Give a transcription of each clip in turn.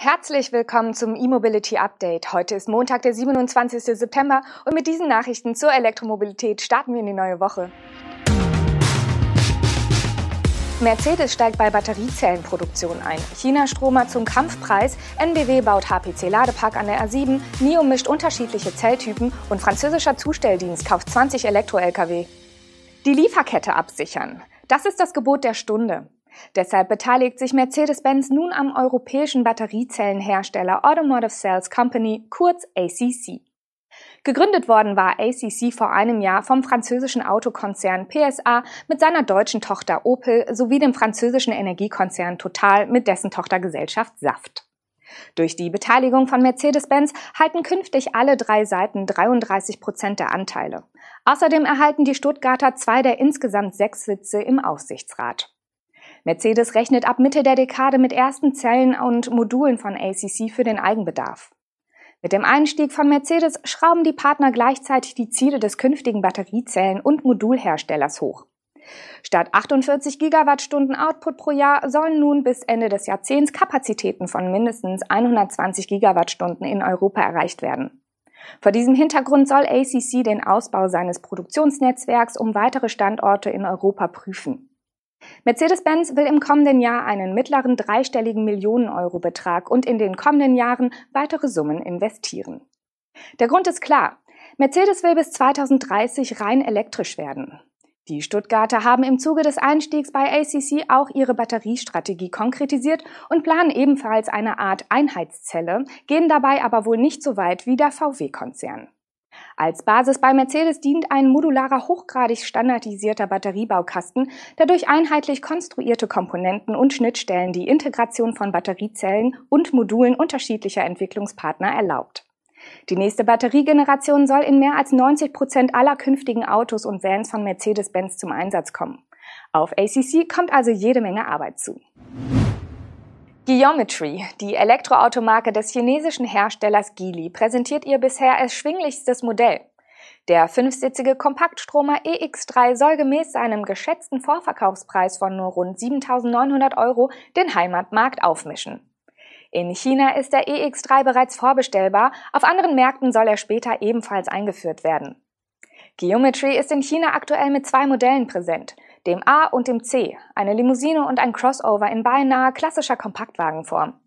Herzlich willkommen zum E-Mobility Update. Heute ist Montag, der 27. September und mit diesen Nachrichten zur Elektromobilität starten wir in die neue Woche. Mercedes steigt bei Batteriezellenproduktion ein. China Stromer zum Kampfpreis, NBW baut HPC-Ladepark an der A7, NIO mischt unterschiedliche Zelltypen und französischer Zustelldienst kauft 20 Elektro-Lkw. Die Lieferkette absichern. Das ist das Gebot der Stunde. Deshalb beteiligt sich Mercedes-Benz nun am europäischen Batteriezellenhersteller Automotive Cells Company, kurz ACC. Gegründet worden war ACC vor einem Jahr vom französischen Autokonzern PSA mit seiner deutschen Tochter Opel sowie dem französischen Energiekonzern Total mit dessen Tochtergesellschaft Saft. Durch die Beteiligung von Mercedes-Benz halten künftig alle drei Seiten 33 Prozent der Anteile. Außerdem erhalten die Stuttgarter zwei der insgesamt sechs Sitze im Aufsichtsrat. Mercedes rechnet ab Mitte der Dekade mit ersten Zellen und Modulen von ACC für den Eigenbedarf. Mit dem Einstieg von Mercedes schrauben die Partner gleichzeitig die Ziele des künftigen Batteriezellen- und Modulherstellers hoch. Statt 48 Gigawattstunden Output pro Jahr sollen nun bis Ende des Jahrzehnts Kapazitäten von mindestens 120 Gigawattstunden in Europa erreicht werden. Vor diesem Hintergrund soll ACC den Ausbau seines Produktionsnetzwerks um weitere Standorte in Europa prüfen. Mercedes-Benz will im kommenden Jahr einen mittleren dreistelligen Millionen-Euro-Betrag und in den kommenden Jahren weitere Summen investieren. Der Grund ist klar. Mercedes will bis 2030 rein elektrisch werden. Die Stuttgarter haben im Zuge des Einstiegs bei ACC auch ihre Batteriestrategie konkretisiert und planen ebenfalls eine Art Einheitszelle, gehen dabei aber wohl nicht so weit wie der VW-Konzern. Als Basis bei Mercedes dient ein modularer, hochgradig standardisierter Batteriebaukasten, der durch einheitlich konstruierte Komponenten und Schnittstellen die Integration von Batteriezellen und Modulen unterschiedlicher Entwicklungspartner erlaubt. Die nächste Batteriegeneration soll in mehr als 90 Prozent aller künftigen Autos und Vans von Mercedes-Benz zum Einsatz kommen. Auf ACC kommt also jede Menge Arbeit zu. Geometry, die Elektroautomarke des chinesischen Herstellers Geely, präsentiert ihr bisher erschwinglichstes Modell. Der fünfsitzige Kompaktstromer EX3 soll gemäß seinem geschätzten Vorverkaufspreis von nur rund 7.900 Euro den Heimatmarkt aufmischen. In China ist der EX3 bereits vorbestellbar, auf anderen Märkten soll er später ebenfalls eingeführt werden. Geometry ist in China aktuell mit zwei Modellen präsent – dem A und dem C, eine Limousine und ein Crossover in beinahe klassischer Kompaktwagenform.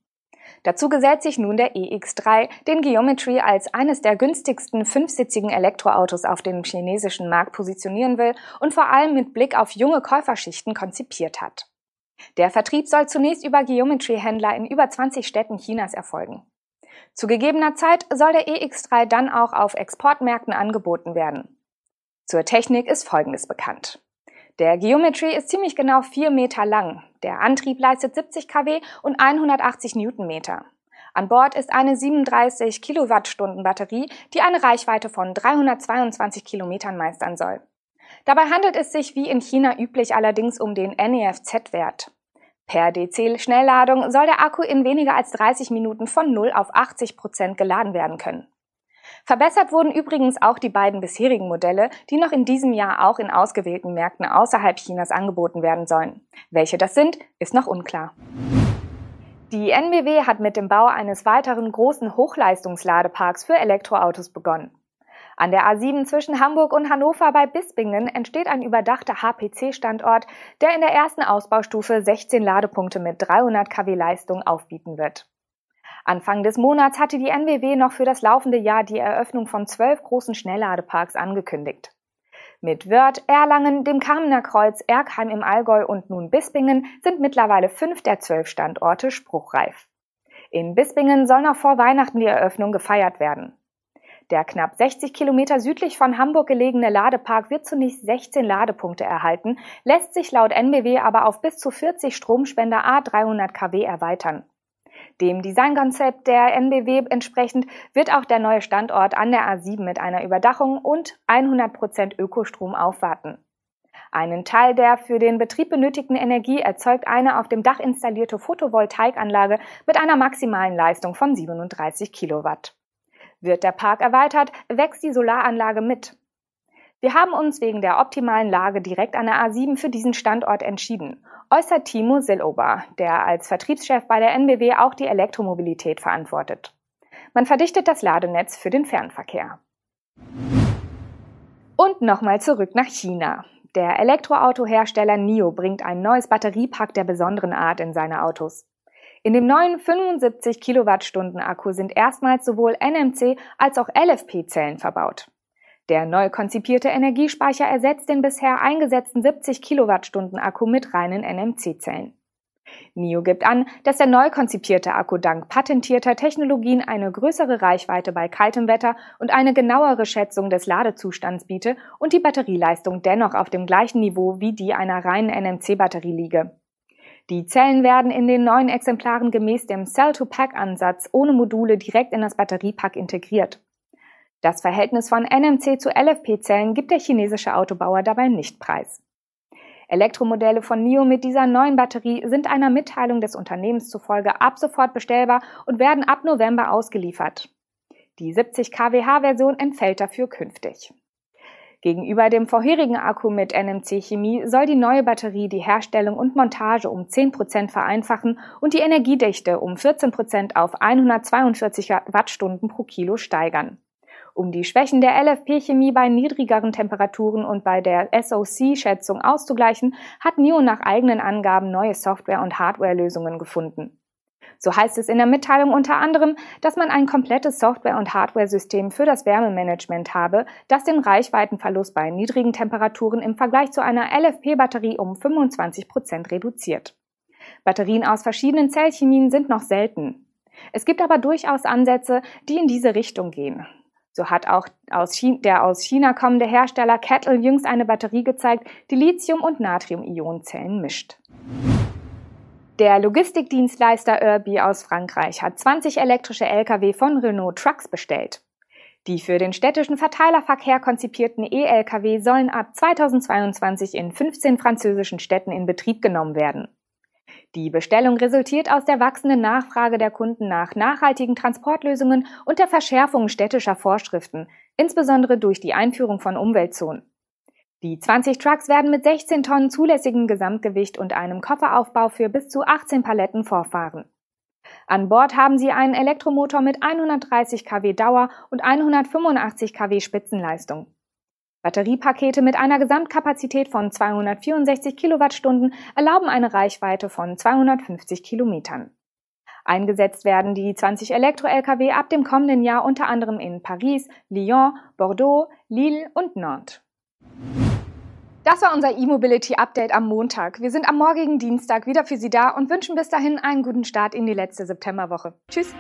Dazu gesellt sich nun der EX3, den Geometry als eines der günstigsten fünfsitzigen Elektroautos auf dem chinesischen Markt positionieren will und vor allem mit Blick auf junge Käuferschichten konzipiert hat. Der Vertrieb soll zunächst über Geometry-Händler in über 20 Städten Chinas erfolgen. Zu gegebener Zeit soll der EX3 dann auch auf Exportmärkten angeboten werden. Zur Technik ist Folgendes bekannt. Der Geometry ist ziemlich genau 4 Meter lang. Der Antrieb leistet 70 kW und 180 Newtonmeter. An Bord ist eine 37 Kilowattstunden Batterie, die eine Reichweite von 322 Kilometern meistern soll. Dabei handelt es sich wie in China üblich allerdings um den NEFZ-Wert. Per DC-Schnellladung soll der Akku in weniger als 30 Minuten von 0 auf 80 Prozent geladen werden können. Verbessert wurden übrigens auch die beiden bisherigen Modelle, die noch in diesem Jahr auch in ausgewählten Märkten außerhalb Chinas angeboten werden sollen. Welche das sind, ist noch unklar. Die NBW hat mit dem Bau eines weiteren großen Hochleistungsladeparks für Elektroautos begonnen. An der A7 zwischen Hamburg und Hannover bei Bispingen entsteht ein überdachter HPC-Standort, der in der ersten Ausbaustufe 16 Ladepunkte mit 300 kW Leistung aufbieten wird. Anfang des Monats hatte die NWW noch für das laufende Jahr die Eröffnung von zwölf großen Schnellladeparks angekündigt. Mit Wörth, Erlangen, dem Kamener Kreuz, Erkheim im Allgäu und nun Bispingen sind mittlerweile fünf der zwölf Standorte spruchreif. In Bispingen soll noch vor Weihnachten die Eröffnung gefeiert werden. Der knapp 60 Kilometer südlich von Hamburg gelegene Ladepark wird zunächst 16 Ladepunkte erhalten, lässt sich laut NBW aber auf bis zu 40 Stromspender A300 kW erweitern. Dem Designkonzept der NBW entsprechend wird auch der neue Standort an der A7 mit einer Überdachung und 100% Ökostrom aufwarten. Einen Teil der für den Betrieb benötigten Energie erzeugt eine auf dem Dach installierte Photovoltaikanlage mit einer maximalen Leistung von 37 Kilowatt. Wird der Park erweitert, wächst die Solaranlage mit. Wir haben uns wegen der optimalen Lage direkt an der A7 für diesen Standort entschieden, äußert Timo Sillober, der als Vertriebschef bei der NBW auch die Elektromobilität verantwortet. Man verdichtet das Ladenetz für den Fernverkehr. Und nochmal zurück nach China. Der Elektroautohersteller NIO bringt ein neues Batteriepack der besonderen Art in seine Autos. In dem neuen 75 Kilowattstunden Akku sind erstmals sowohl NMC als auch LFP-Zellen verbaut. Der neu konzipierte Energiespeicher ersetzt den bisher eingesetzten 70 Kilowattstunden Akku mit reinen NMC-Zellen. NIO gibt an, dass der neu konzipierte Akku dank patentierter Technologien eine größere Reichweite bei kaltem Wetter und eine genauere Schätzung des Ladezustands biete und die Batterieleistung dennoch auf dem gleichen Niveau wie die einer reinen NMC-Batterie liege. Die Zellen werden in den neuen Exemplaren gemäß dem Cell-to-Pack-Ansatz ohne Module direkt in das Batteriepack integriert. Das Verhältnis von NMC zu LFP-Zellen gibt der chinesische Autobauer dabei nicht preis. Elektromodelle von NIO mit dieser neuen Batterie sind einer Mitteilung des Unternehmens zufolge ab sofort bestellbar und werden ab November ausgeliefert. Die 70 kWh-Version entfällt dafür künftig. Gegenüber dem vorherigen Akku mit NMC-Chemie soll die neue Batterie die Herstellung und Montage um 10% vereinfachen und die Energiedichte um 14% auf 142 Wattstunden pro Kilo steigern. Um die Schwächen der LFP-Chemie bei niedrigeren Temperaturen und bei der SOC-Schätzung auszugleichen, hat NIO nach eigenen Angaben neue Software- und Hardware-Lösungen gefunden. So heißt es in der Mitteilung unter anderem, dass man ein komplettes Software- und Hardware-System für das Wärmemanagement habe, das den Reichweitenverlust bei niedrigen Temperaturen im Vergleich zu einer LFP-Batterie um 25 Prozent reduziert. Batterien aus verschiedenen Zellchemien sind noch selten. Es gibt aber durchaus Ansätze, die in diese Richtung gehen. So hat auch aus der aus China kommende Hersteller Kettle jüngst eine Batterie gezeigt, die Lithium- und Natrium-Ionenzellen mischt. Der Logistikdienstleister Irby aus Frankreich hat 20 elektrische Lkw von Renault Trucks bestellt. Die für den städtischen Verteilerverkehr konzipierten E-Lkw sollen ab 2022 in 15 französischen Städten in Betrieb genommen werden. Die Bestellung resultiert aus der wachsenden Nachfrage der Kunden nach nachhaltigen Transportlösungen und der Verschärfung städtischer Vorschriften, insbesondere durch die Einführung von Umweltzonen. Die 20 Trucks werden mit 16 Tonnen zulässigem Gesamtgewicht und einem Kofferaufbau für bis zu 18 Paletten vorfahren. An Bord haben sie einen Elektromotor mit 130 kW Dauer und 185 kW Spitzenleistung. Batteriepakete mit einer Gesamtkapazität von 264 Kilowattstunden erlauben eine Reichweite von 250 Kilometern. Eingesetzt werden die 20 Elektro-Lkw ab dem kommenden Jahr unter anderem in Paris, Lyon, Bordeaux, Lille und Nantes. Das war unser E-Mobility Update am Montag. Wir sind am morgigen Dienstag wieder für Sie da und wünschen bis dahin einen guten Start in die letzte Septemberwoche. Tschüss!